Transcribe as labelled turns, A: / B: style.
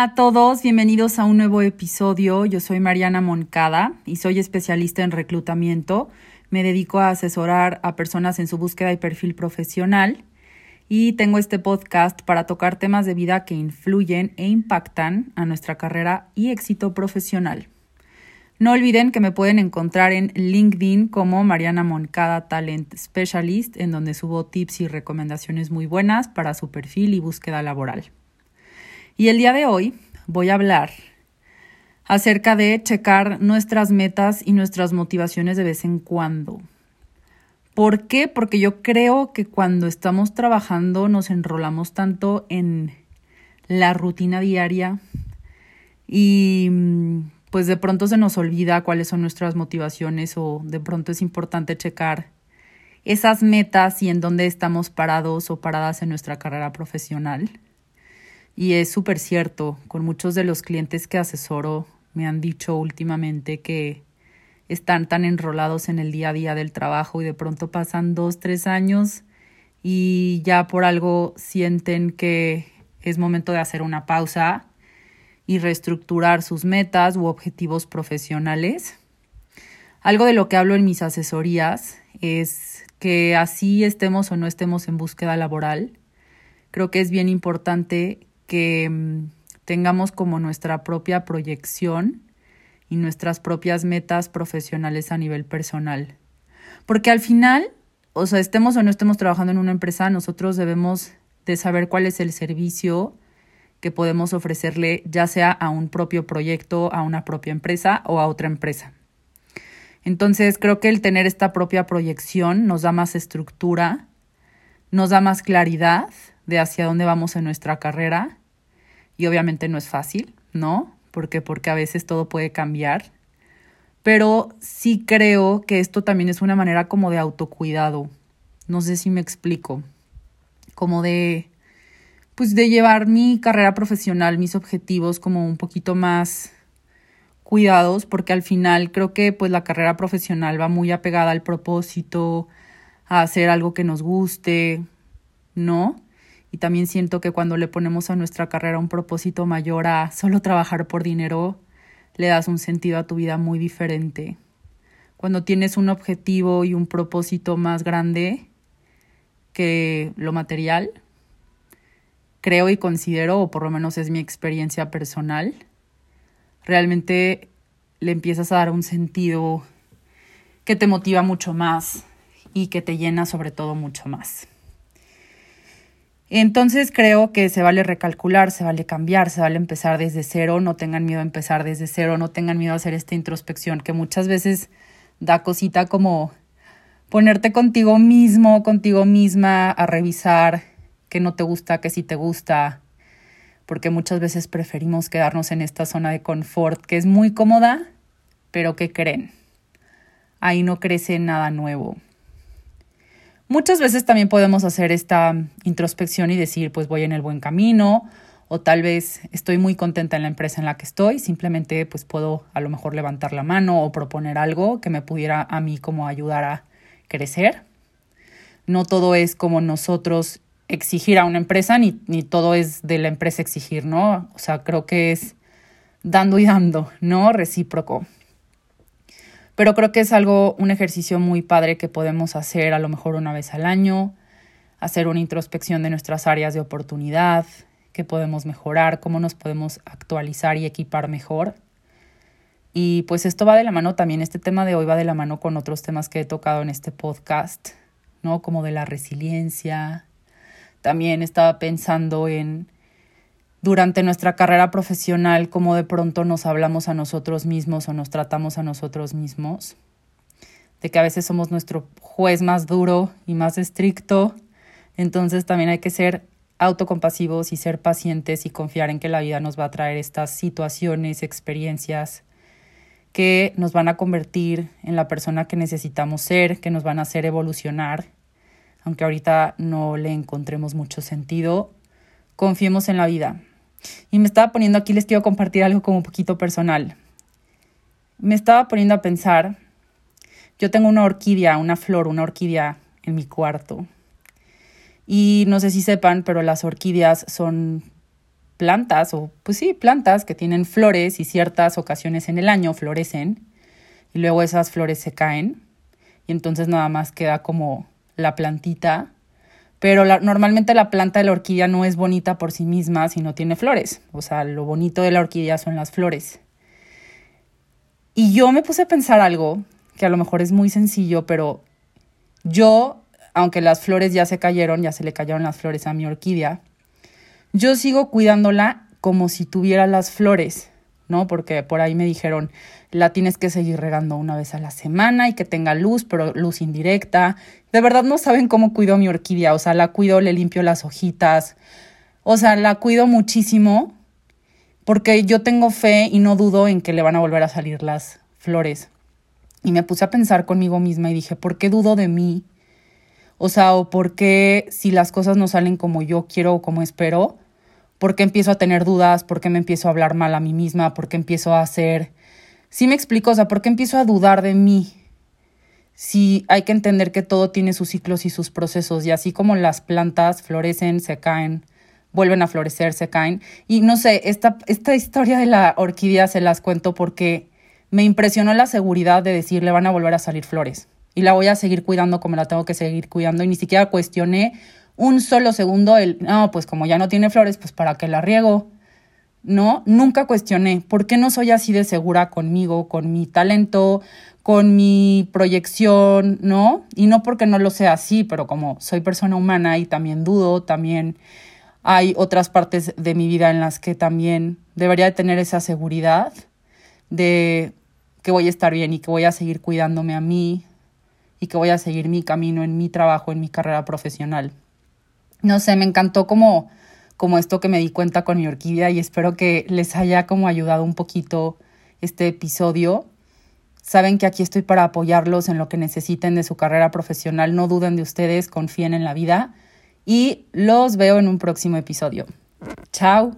A: A todos, bienvenidos a un nuevo episodio. Yo soy Mariana Moncada y soy especialista en reclutamiento. Me dedico a asesorar a personas en su búsqueda y perfil profesional y tengo este podcast para tocar temas de vida que influyen e impactan a nuestra carrera y éxito profesional. No olviden que me pueden encontrar en LinkedIn como Mariana Moncada Talent Specialist, en donde subo tips y recomendaciones muy buenas para su perfil y búsqueda laboral. Y el día de hoy voy a hablar acerca de checar nuestras metas y nuestras motivaciones de vez en cuando. ¿Por qué? Porque yo creo que cuando estamos trabajando nos enrolamos tanto en la rutina diaria y mm, pues de pronto se nos olvida cuáles son nuestras motivaciones o de pronto es importante checar esas metas y en dónde estamos parados o paradas en nuestra carrera profesional. Y es súper cierto, con muchos de los clientes que asesoro me han dicho últimamente que están tan enrolados en el día a día del trabajo y de pronto pasan dos, tres años y ya por algo sienten que es momento de hacer una pausa y reestructurar sus metas u objetivos profesionales. Algo de lo que hablo en mis asesorías es que así estemos o no estemos en búsqueda laboral, creo que es bien importante que mm, tengamos como nuestra propia proyección y nuestras propias metas profesionales a nivel personal. Porque al final, o sea, estemos o no estemos trabajando en una empresa, nosotros debemos de saber cuál es el servicio que podemos ofrecerle ya sea a un propio proyecto, a una propia empresa o a otra empresa. Entonces, creo que el tener esta propia proyección nos da más estructura, nos da más claridad de hacia dónde vamos en nuestra carrera y obviamente no es fácil, ¿no? Porque porque a veces todo puede cambiar. Pero sí creo que esto también es una manera como de autocuidado. No sé si me explico. Como de pues de llevar mi carrera profesional, mis objetivos como un poquito más cuidados, porque al final creo que pues la carrera profesional va muy apegada al propósito, a hacer algo que nos guste, ¿no? Y también siento que cuando le ponemos a nuestra carrera un propósito mayor a solo trabajar por dinero, le das un sentido a tu vida muy diferente. Cuando tienes un objetivo y un propósito más grande que lo material, creo y considero, o por lo menos es mi experiencia personal, realmente le empiezas a dar un sentido que te motiva mucho más y que te llena sobre todo mucho más. Entonces creo que se vale recalcular, se vale cambiar, se vale empezar desde cero, no tengan miedo a empezar desde cero, no tengan miedo a hacer esta introspección que muchas veces da cosita como ponerte contigo mismo, contigo misma a revisar qué no te gusta, qué sí te gusta, porque muchas veces preferimos quedarnos en esta zona de confort que es muy cómoda, pero ¿qué creen? Ahí no crece nada nuevo. Muchas veces también podemos hacer esta introspección y decir, pues voy en el buen camino, o tal vez estoy muy contenta en la empresa en la que estoy, simplemente pues puedo a lo mejor levantar la mano o proponer algo que me pudiera a mí como ayudar a crecer. No todo es como nosotros exigir a una empresa, ni, ni todo es de la empresa exigir, ¿no? O sea, creo que es dando y dando, ¿no? Recíproco pero creo que es algo, un ejercicio muy padre que podemos hacer a lo mejor una vez al año, hacer una introspección de nuestras áreas de oportunidad, qué podemos mejorar, cómo nos podemos actualizar y equipar mejor. Y pues esto va de la mano también, este tema de hoy va de la mano con otros temas que he tocado en este podcast, ¿no? Como de la resiliencia. También estaba pensando en durante nuestra carrera profesional, cómo de pronto nos hablamos a nosotros mismos o nos tratamos a nosotros mismos, de que a veces somos nuestro juez más duro y más estricto, entonces también hay que ser autocompasivos y ser pacientes y confiar en que la vida nos va a traer estas situaciones, experiencias que nos van a convertir en la persona que necesitamos ser, que nos van a hacer evolucionar, aunque ahorita no le encontremos mucho sentido, confiemos en la vida, y me estaba poniendo aquí, les quiero compartir algo como un poquito personal. Me estaba poniendo a pensar, yo tengo una orquídea, una flor, una orquídea en mi cuarto. Y no sé si sepan, pero las orquídeas son plantas, o pues sí, plantas que tienen flores y ciertas ocasiones en el año florecen y luego esas flores se caen y entonces nada más queda como la plantita. Pero normalmente la planta de la orquídea no es bonita por sí misma si no tiene flores. O sea, lo bonito de la orquídea son las flores. Y yo me puse a pensar algo que a lo mejor es muy sencillo, pero yo, aunque las flores ya se cayeron, ya se le cayeron las flores a mi orquídea, yo sigo cuidándola como si tuviera las flores, ¿no? Porque por ahí me dijeron, la tienes que seguir regando una vez a la semana y que tenga luz, pero luz indirecta. De verdad no saben cómo cuido mi orquídea, o sea, la cuido, le limpio las hojitas, o sea, la cuido muchísimo porque yo tengo fe y no dudo en que le van a volver a salir las flores. Y me puse a pensar conmigo misma y dije, ¿por qué dudo de mí? O sea, o por qué si las cosas no salen como yo quiero o como espero, ¿por qué empiezo a tener dudas? ¿Por qué me empiezo a hablar mal a mí misma? ¿Por qué empiezo a hacer... Sí me explico, o sea, ¿por qué empiezo a dudar de mí? Si hay que entender que todo tiene sus ciclos y sus procesos, y así como las plantas florecen, se caen, vuelven a florecer, se caen. Y no sé, esta, esta historia de la orquídea se las cuento porque me impresionó la seguridad de decir, le van a volver a salir flores y la voy a seguir cuidando como la tengo que seguir cuidando y ni siquiera cuestioné un solo segundo el, no, pues como ya no tiene flores, pues para qué la riego. No, nunca cuestioné por qué no soy así de segura conmigo, con mi talento, con mi proyección, ¿no? Y no porque no lo sea así, pero como soy persona humana y también dudo, también hay otras partes de mi vida en las que también debería de tener esa seguridad de que voy a estar bien y que voy a seguir cuidándome a mí, y que voy a seguir mi camino en mi trabajo, en mi carrera profesional. No sé, me encantó como, como esto que me di cuenta con mi orquídea y espero que les haya como ayudado un poquito este episodio. Saben que aquí estoy para apoyarlos en lo que necesiten de su carrera profesional. No duden de ustedes, confíen en la vida y los veo en un próximo episodio. Chao.